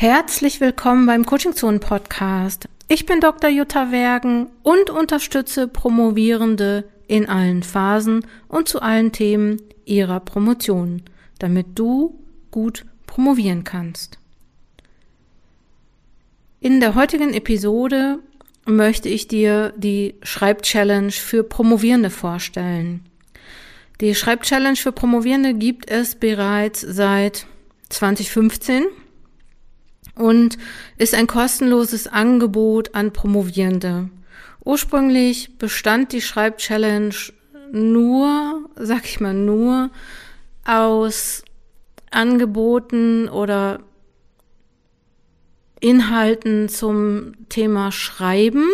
Herzlich willkommen beim Coaching Zone Podcast. Ich bin Dr. Jutta Wergen und unterstütze Promovierende in allen Phasen und zu allen Themen ihrer Promotion, damit du gut promovieren kannst. In der heutigen Episode möchte ich dir die Schreibchallenge für Promovierende vorstellen. Die Schreibchallenge für Promovierende gibt es bereits seit 2015 und ist ein kostenloses Angebot an Promovierende. Ursprünglich bestand die Schreibchallenge nur, sag ich mal nur, aus Angeboten oder Inhalten zum Thema Schreiben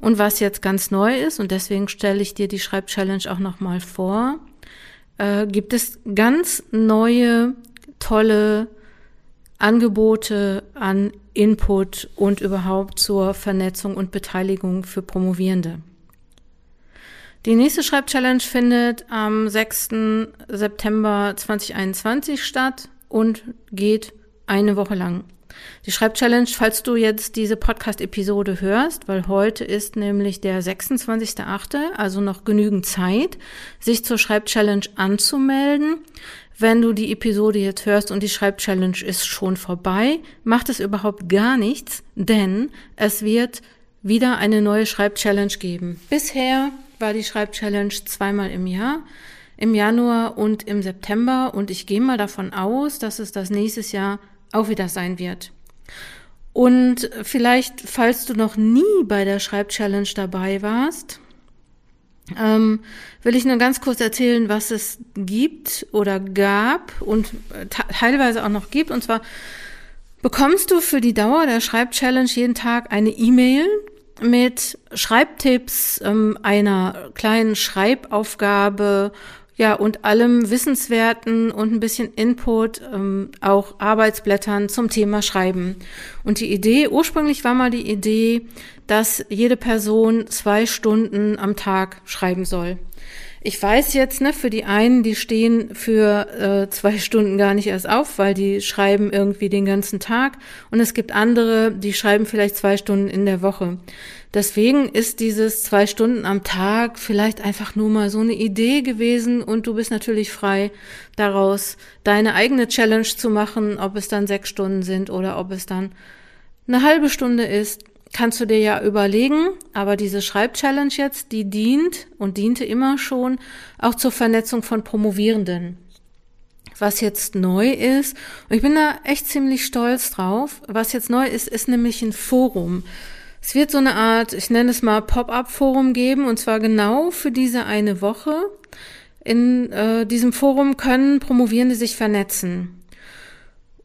und was jetzt ganz neu ist und deswegen stelle ich dir die Schreibchallenge auch nochmal vor, äh, gibt es ganz neue, tolle Angebote an Input und überhaupt zur Vernetzung und Beteiligung für Promovierende. Die nächste Schreibchallenge findet am 6. September 2021 statt und geht eine Woche lang. Die Schreibchallenge, falls du jetzt diese Podcast-Episode hörst, weil heute ist nämlich der 26.8., also noch genügend Zeit, sich zur Schreibchallenge anzumelden. Wenn du die Episode jetzt hörst und die Schreibchallenge ist schon vorbei, macht es überhaupt gar nichts, denn es wird wieder eine neue Schreibchallenge geben. Bisher war die Schreibchallenge zweimal im Jahr, im Januar und im September und ich gehe mal davon aus, dass es das nächstes Jahr auch wieder sein wird. Und vielleicht, falls du noch nie bei der Schreibchallenge dabei warst, ähm, will ich nur ganz kurz erzählen, was es gibt oder gab und teilweise auch noch gibt. Und zwar bekommst du für die Dauer der Schreibchallenge jeden Tag eine E-Mail mit Schreibtipps, ähm, einer kleinen Schreibaufgabe ja, und allem Wissenswerten und ein bisschen Input, ähm, auch Arbeitsblättern zum Thema Schreiben. Und die Idee, ursprünglich war mal die Idee, dass jede Person zwei Stunden am Tag schreiben soll. Ich weiß jetzt, ne, für die einen, die stehen für äh, zwei Stunden gar nicht erst auf, weil die schreiben irgendwie den ganzen Tag. Und es gibt andere, die schreiben vielleicht zwei Stunden in der Woche. Deswegen ist dieses zwei Stunden am Tag vielleicht einfach nur mal so eine Idee gewesen und du bist natürlich frei daraus, deine eigene Challenge zu machen, ob es dann sechs Stunden sind oder ob es dann eine halbe Stunde ist kannst du dir ja überlegen, aber diese Schreibchallenge jetzt, die dient und diente immer schon auch zur Vernetzung von Promovierenden. Was jetzt neu ist, und ich bin da echt ziemlich stolz drauf, was jetzt neu ist, ist nämlich ein Forum. Es wird so eine Art, ich nenne es mal Pop-up-Forum geben, und zwar genau für diese eine Woche. In äh, diesem Forum können Promovierende sich vernetzen.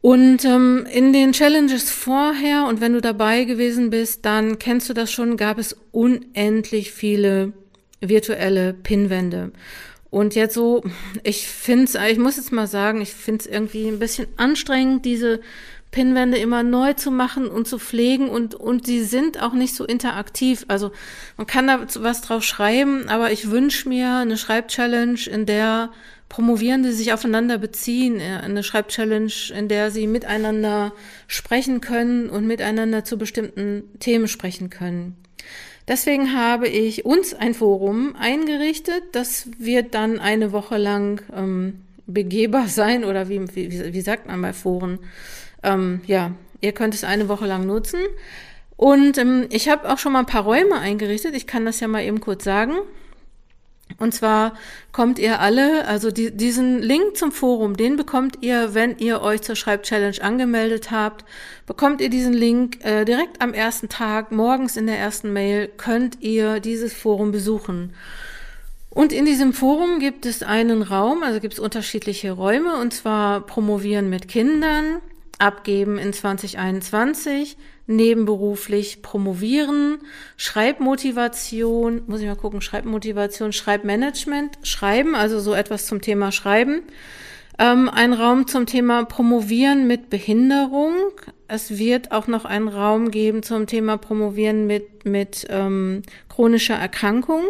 Und ähm, in den Challenges vorher und wenn du dabei gewesen bist, dann kennst du das schon, gab es unendlich viele virtuelle Pinwände. Und jetzt so, ich finde es, ich muss jetzt mal sagen, ich finde es irgendwie ein bisschen anstrengend, diese Pinwände immer neu zu machen und zu pflegen und, und sie sind auch nicht so interaktiv. Also man kann da was drauf schreiben, aber ich wünsche mir eine Schreibchallenge, in der Promovierende sich aufeinander beziehen, äh, eine Schreibchallenge, in der sie miteinander sprechen können und miteinander zu bestimmten Themen sprechen können. Deswegen habe ich uns ein Forum eingerichtet. Das wird dann eine Woche lang ähm, begehbar sein oder wie, wie, wie sagt man bei Foren? Ähm, ja, ihr könnt es eine Woche lang nutzen. Und ähm, ich habe auch schon mal ein paar Räume eingerichtet. Ich kann das ja mal eben kurz sagen. Und zwar kommt ihr alle, also die, diesen Link zum Forum, den bekommt ihr, wenn ihr euch zur Schreibchallenge angemeldet habt, bekommt ihr diesen Link äh, direkt am ersten Tag, morgens in der ersten Mail, könnt ihr dieses Forum besuchen. Und in diesem Forum gibt es einen Raum, also gibt es unterschiedliche Räume, und zwar Promovieren mit Kindern, Abgeben in 2021, nebenberuflich promovieren, Schreibmotivation, muss ich mal gucken, Schreibmotivation, Schreibmanagement, Schreiben, also so etwas zum Thema Schreiben. Ähm, ein Raum zum Thema Promovieren mit Behinderung. Es wird auch noch einen Raum geben zum Thema Promovieren mit, mit ähm, chronischer Erkrankung.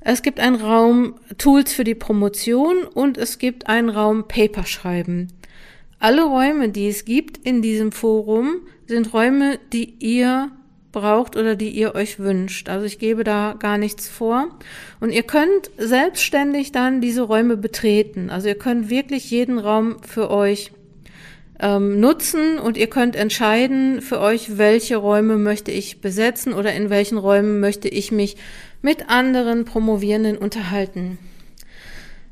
Es gibt einen Raum Tools für die Promotion und es gibt einen Raum Paper schreiben. Alle Räume, die es gibt in diesem Forum, sind Räume, die ihr braucht oder die ihr euch wünscht. Also ich gebe da gar nichts vor. Und ihr könnt selbstständig dann diese Räume betreten. Also ihr könnt wirklich jeden Raum für euch ähm, nutzen und ihr könnt entscheiden für euch, welche Räume möchte ich besetzen oder in welchen Räumen möchte ich mich mit anderen Promovierenden unterhalten.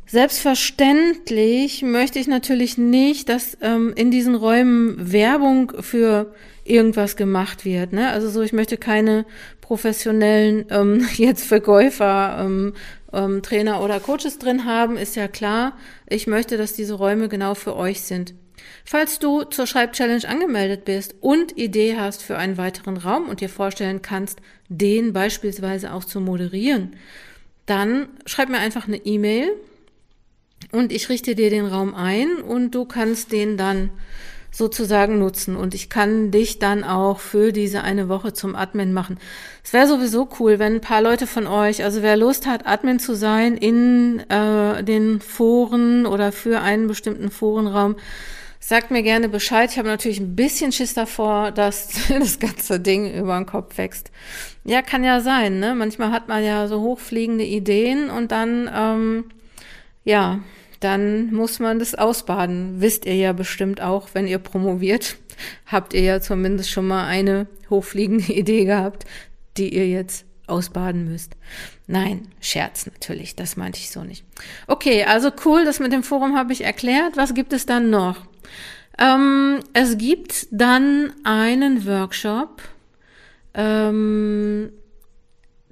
Selbstverständlich möchte ich natürlich nicht, dass ähm, in diesen Räumen Werbung für irgendwas gemacht wird. Ne? Also so, ich möchte keine professionellen ähm, jetzt Verkäufer, ähm, ähm, Trainer oder Coaches drin haben, ist ja klar. Ich möchte, dass diese Räume genau für euch sind. Falls du zur Schreibchallenge angemeldet bist und Idee hast für einen weiteren Raum und dir vorstellen kannst, den beispielsweise auch zu moderieren, dann schreib mir einfach eine E-Mail und ich richte dir den Raum ein und du kannst den dann sozusagen nutzen und ich kann dich dann auch für diese eine Woche zum Admin machen. Es wäre sowieso cool, wenn ein paar Leute von euch, also wer Lust hat, Admin zu sein in äh, den Foren oder für einen bestimmten Forenraum, sagt mir gerne Bescheid. Ich habe natürlich ein bisschen Schiss davor, dass das ganze Ding über den Kopf wächst. Ja, kann ja sein, ne? Manchmal hat man ja so hochfliegende Ideen und dann, ähm, ja, dann muss man das ausbaden. Wisst ihr ja bestimmt auch, wenn ihr promoviert, habt ihr ja zumindest schon mal eine hochfliegende Idee gehabt, die ihr jetzt ausbaden müsst. Nein, Scherz natürlich, das meinte ich so nicht. Okay, also cool, das mit dem Forum habe ich erklärt. Was gibt es dann noch? Ähm, es gibt dann einen Workshop ähm,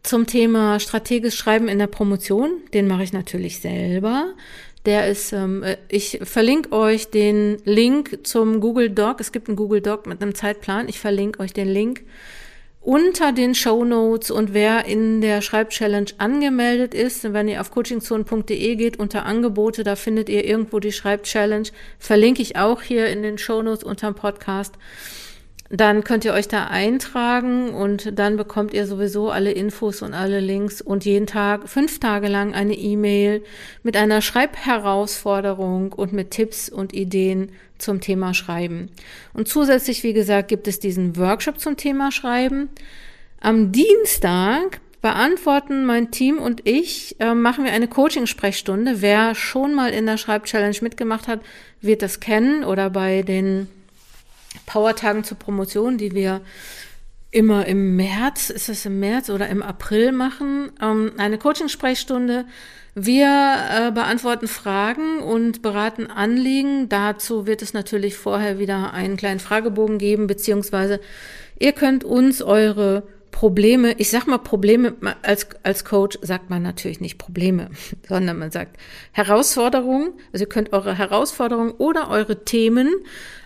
zum Thema strategisch Schreiben in der Promotion. Den mache ich natürlich selber. Der ist, ähm, äh, ich verlinke euch den Link zum Google Doc. Es gibt einen Google Doc mit einem Zeitplan. Ich verlinke euch den Link unter den Show Notes und wer in der Schreibchallenge angemeldet ist, wenn ihr auf coachingzone.de geht unter Angebote, da findet ihr irgendwo die Schreibchallenge. Verlinke ich auch hier in den Show Notes unterm Podcast dann könnt ihr euch da eintragen und dann bekommt ihr sowieso alle Infos und alle Links und jeden Tag, fünf Tage lang eine E-Mail mit einer Schreibherausforderung und mit Tipps und Ideen zum Thema Schreiben. Und zusätzlich, wie gesagt, gibt es diesen Workshop zum Thema Schreiben. Am Dienstag beantworten mein Team und ich, äh, machen wir eine Coaching-Sprechstunde. Wer schon mal in der Schreib-Challenge mitgemacht hat, wird das kennen oder bei den Powertagen zur Promotion, die wir immer im März, ist es im März oder im April machen, ähm, eine Coaching-Sprechstunde. Wir äh, beantworten Fragen und beraten Anliegen. Dazu wird es natürlich vorher wieder einen kleinen Fragebogen geben, beziehungsweise ihr könnt uns eure Probleme, ich sag mal Probleme, als, als Coach sagt man natürlich nicht Probleme, sondern man sagt Herausforderungen. Also ihr könnt eure Herausforderungen oder eure Themen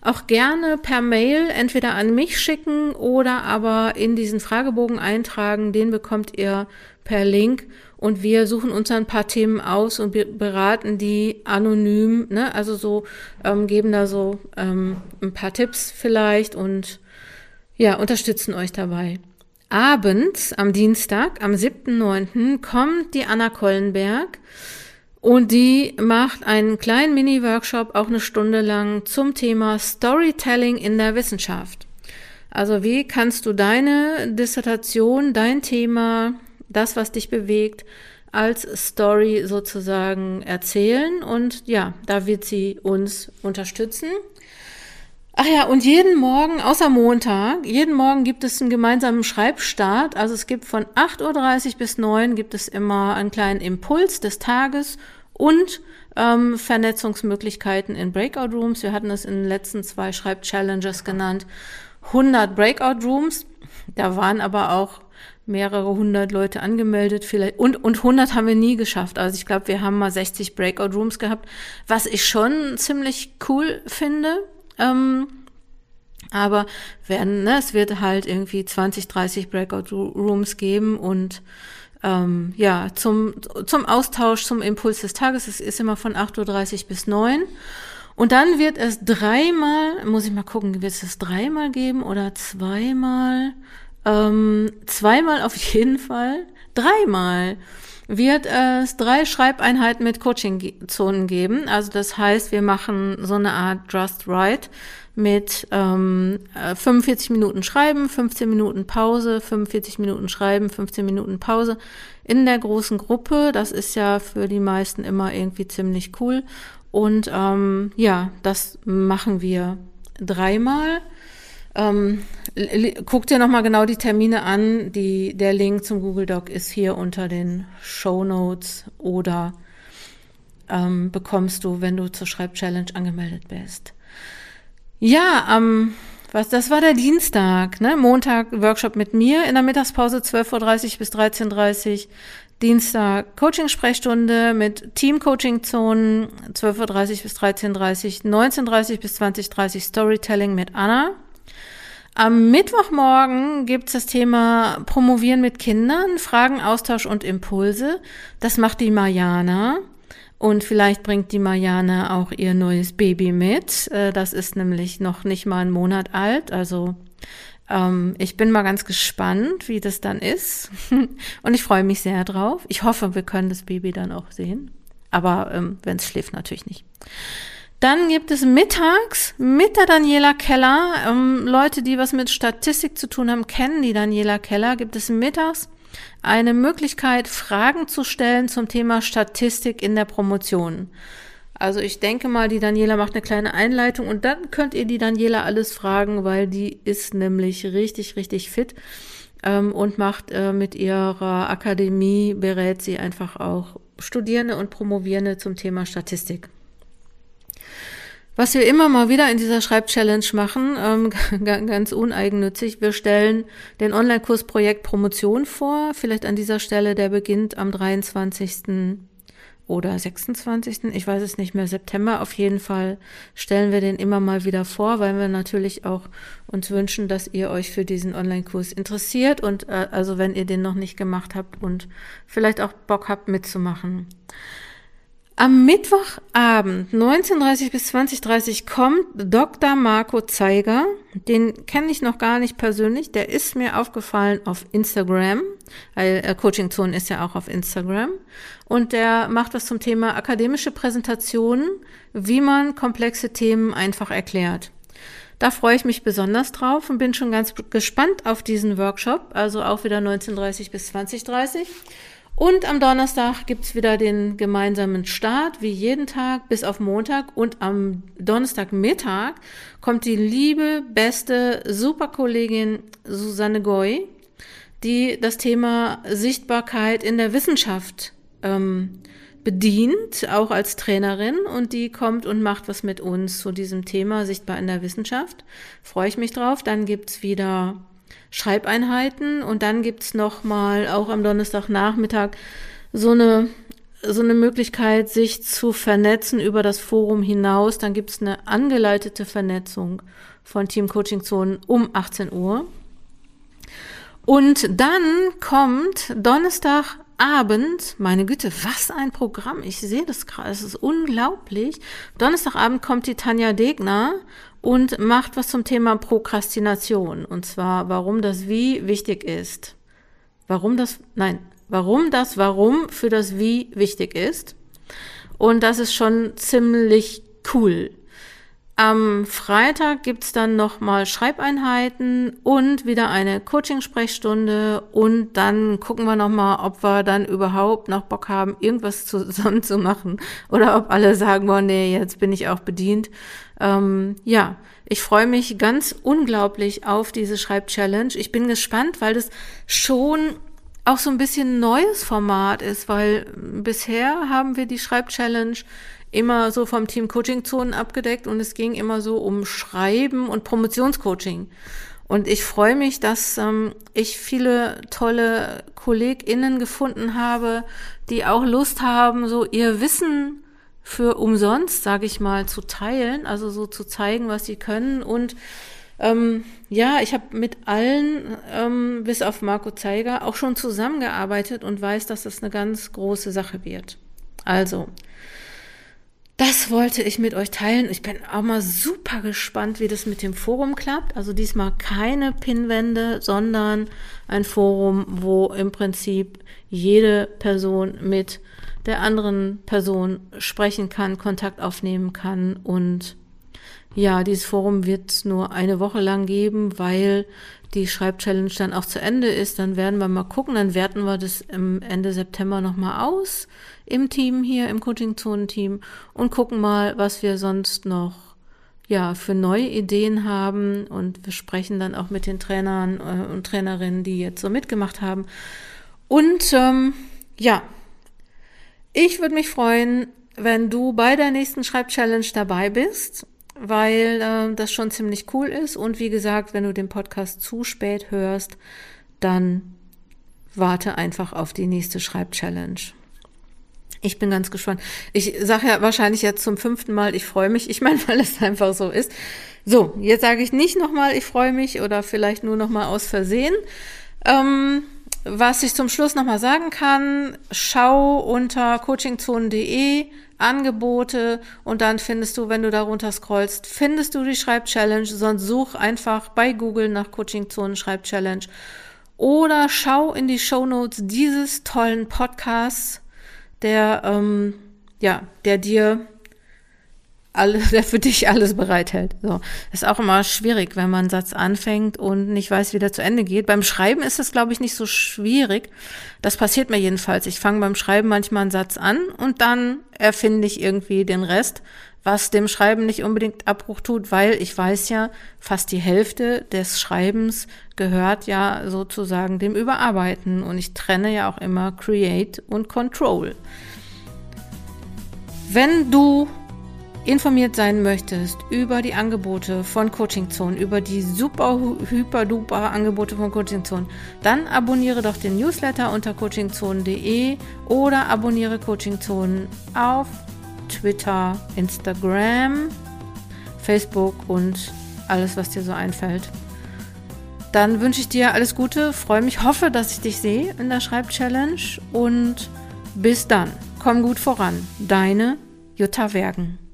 auch gerne per Mail entweder an mich schicken oder aber in diesen Fragebogen eintragen. Den bekommt ihr per Link und wir suchen uns ein paar Themen aus und beraten die anonym, ne? also so ähm, geben da so ähm, ein paar Tipps vielleicht und ja, unterstützen euch dabei. Abends am Dienstag, am 7.9., kommt die Anna Kollenberg und die macht einen kleinen Mini-Workshop, auch eine Stunde lang, zum Thema Storytelling in der Wissenschaft. Also wie kannst du deine Dissertation, dein Thema, das, was dich bewegt, als Story sozusagen erzählen und ja, da wird sie uns unterstützen. Ach ja, und jeden Morgen, außer Montag, jeden Morgen gibt es einen gemeinsamen Schreibstart. Also es gibt von 8.30 Uhr bis 9 gibt es immer einen kleinen Impuls des Tages und ähm, Vernetzungsmöglichkeiten in Breakout Rooms. Wir hatten es in den letzten zwei Schreib-Challenges genannt. 100 Breakout Rooms. Da waren aber auch mehrere hundert Leute angemeldet vielleicht und und 100 haben wir nie geschafft. Also ich glaube, wir haben mal 60 Breakout Rooms gehabt, was ich schon ziemlich cool finde. Ähm, aber werden, ne, es wird halt irgendwie 20, 30 Breakout Rooms geben und ähm, ja, zum, zum Austausch, zum Impuls des Tages. Es ist immer von 8.30 Uhr bis 9 Und dann wird es dreimal, muss ich mal gucken, wird es dreimal geben oder zweimal? Ähm, zweimal auf jeden Fall. Dreimal wird es drei Schreibeinheiten mit Coaching-Zonen geben. Also das heißt, wir machen so eine Art Just Write mit ähm, 45 äh, Minuten Schreiben, 15 Minuten Pause, 45 Minuten Schreiben, 15 Minuten Pause in der großen Gruppe. Das ist ja für die meisten immer irgendwie ziemlich cool. Und ähm, ja, das machen wir dreimal. Ähm, guck dir nochmal genau die Termine an. Die, der Link zum Google Doc ist hier unter den Show Notes oder ähm, bekommst du, wenn du zur Schreibchallenge angemeldet bist. Ja, ähm, was, das war der Dienstag, ne? Montag Workshop mit mir in der Mittagspause 12.30 Uhr bis 13.30 Uhr. Dienstag Coaching-Sprechstunde mit Team-Coaching-Zonen 12.30 Uhr bis 13.30 Uhr, 19.30 Uhr bis 20.30 Uhr Storytelling mit Anna. Am Mittwochmorgen gibt's das Thema Promovieren mit Kindern, Fragen, Austausch und Impulse. Das macht die Mariana. Und vielleicht bringt die Mariana auch ihr neues Baby mit. Äh, das ist nämlich noch nicht mal einen Monat alt. Also ähm, ich bin mal ganz gespannt, wie das dann ist. Und ich freue mich sehr drauf. Ich hoffe, wir können das Baby dann auch sehen. Aber ähm, wenn es schläft, natürlich nicht. Dann gibt es mittags mit der Daniela Keller, ähm, Leute, die was mit Statistik zu tun haben, kennen die Daniela Keller, gibt es mittags eine Möglichkeit, Fragen zu stellen zum Thema Statistik in der Promotion. Also ich denke mal, die Daniela macht eine kleine Einleitung und dann könnt ihr die Daniela alles fragen, weil die ist nämlich richtig, richtig fit ähm, und macht äh, mit ihrer Akademie, berät sie einfach auch Studierende und Promovierende zum Thema Statistik. Was wir immer mal wieder in dieser Schreibchallenge machen, ähm, ganz uneigennützig, wir stellen den Online-Kurs Projekt Promotion vor. Vielleicht an dieser Stelle, der beginnt am 23. oder 26. Ich weiß es nicht mehr, September. Auf jeden Fall stellen wir den immer mal wieder vor, weil wir natürlich auch uns wünschen, dass ihr euch für diesen Online-Kurs interessiert und äh, also wenn ihr den noch nicht gemacht habt und vielleicht auch Bock habt mitzumachen. Am Mittwochabend 19.30 bis 20.30 kommt Dr. Marco Zeiger. Den kenne ich noch gar nicht persönlich. Der ist mir aufgefallen auf Instagram. Weil äh, Coaching Zone ist ja auch auf Instagram. Und der macht was zum Thema akademische Präsentationen, wie man komplexe Themen einfach erklärt. Da freue ich mich besonders drauf und bin schon ganz gespannt auf diesen Workshop. Also auch wieder 19.30 bis 20.30 und am Donnerstag gibt's wieder den gemeinsamen Start, wie jeden Tag, bis auf Montag. Und am Donnerstagmittag kommt die liebe, beste Superkollegin Susanne Goy, die das Thema Sichtbarkeit in der Wissenschaft ähm, bedient, auch als Trainerin. Und die kommt und macht was mit uns zu diesem Thema Sichtbar in der Wissenschaft. Freue ich mich drauf. Dann gibt's wieder Schreibeinheiten und dann gibt's noch mal auch am Donnerstagnachmittag so eine so eine Möglichkeit, sich zu vernetzen über das Forum hinaus. Dann gibt's eine angeleitete Vernetzung von Team Coaching Zonen um 18 Uhr. Und dann kommt Donnerstagabend, meine Güte, was ein Programm. Ich sehe das gerade, es ist unglaublich. Donnerstagabend kommt die Tanja Degner und macht was zum Thema Prokrastination. Und zwar, warum das Wie wichtig ist. Warum das, nein, warum das Warum für das Wie wichtig ist. Und das ist schon ziemlich cool. Am Freitag gibt's dann nochmal Schreibeinheiten und wieder eine Coaching-Sprechstunde und dann gucken wir nochmal, ob wir dann überhaupt noch Bock haben, irgendwas zusammen zu machen oder ob alle sagen, boah, nee, jetzt bin ich auch bedient. Ähm, ja, ich freue mich ganz unglaublich auf diese Schreibchallenge. Ich bin gespannt, weil das schon auch so ein bisschen neues Format ist, weil bisher haben wir die Schreibchallenge immer so vom Team Coaching Zonen abgedeckt und es ging immer so um Schreiben und Promotionscoaching. Und ich freue mich, dass ähm, ich viele tolle KollegInnen gefunden habe, die auch Lust haben, so ihr Wissen für umsonst, sage ich mal, zu teilen, also so zu zeigen, was sie können. Und ähm, ja, ich habe mit allen, ähm, bis auf Marco Zeiger, auch schon zusammengearbeitet und weiß, dass das eine ganz große Sache wird. Also, das wollte ich mit euch teilen. Ich bin auch mal super gespannt, wie das mit dem Forum klappt. Also diesmal keine Pinwände, sondern ein Forum, wo im Prinzip jede Person mit der anderen Person sprechen kann, Kontakt aufnehmen kann. Und ja, dieses Forum wird nur eine Woche lang geben, weil die Schreibchallenge dann auch zu Ende ist, dann werden wir mal gucken, dann werten wir das im Ende September nochmal aus im Team hier, im Coaching-Zonen-Team und gucken mal, was wir sonst noch ja, für neue Ideen haben und wir sprechen dann auch mit den Trainern äh, und Trainerinnen, die jetzt so mitgemacht haben. Und ähm, ja, ich würde mich freuen, wenn du bei der nächsten Schreibchallenge dabei bist weil äh, das schon ziemlich cool ist. Und wie gesagt, wenn du den Podcast zu spät hörst, dann warte einfach auf die nächste Schreibchallenge. Ich bin ganz gespannt. Ich sage ja wahrscheinlich jetzt zum fünften Mal, ich freue mich. Ich meine, weil es einfach so ist. So, jetzt sage ich nicht nochmal, ich freue mich oder vielleicht nur nochmal aus Versehen. Ähm, was ich zum Schluss nochmal sagen kann, schau unter coachingzonen.de Angebote und dann findest du, wenn du darunter scrollst, findest du die Schreibchallenge, sonst such einfach bei Google nach Coaching Zonen Schreibchallenge. Oder schau in die Show Notes dieses tollen Podcasts, der ähm, ja, der dir alles, der für dich alles bereithält. So. Ist auch immer schwierig, wenn man einen Satz anfängt und nicht weiß, wie der zu Ende geht. Beim Schreiben ist es, glaube ich, nicht so schwierig. Das passiert mir jedenfalls. Ich fange beim Schreiben manchmal einen Satz an und dann erfinde ich irgendwie den Rest, was dem Schreiben nicht unbedingt Abbruch tut, weil ich weiß ja, fast die Hälfte des Schreibens gehört ja sozusagen dem Überarbeiten und ich trenne ja auch immer Create und Control. Wenn du informiert sein möchtest über die Angebote von Coaching Zone, über die super hyper duper Angebote von Coaching Zone, dann abonniere doch den Newsletter unter coachingzone.de oder abonniere Coaching Zone auf Twitter, Instagram, Facebook und alles, was dir so einfällt. Dann wünsche ich dir alles Gute, freue mich, hoffe, dass ich dich sehe in der Schreibchallenge und bis dann. Komm gut voran. Deine Jutta Wergen.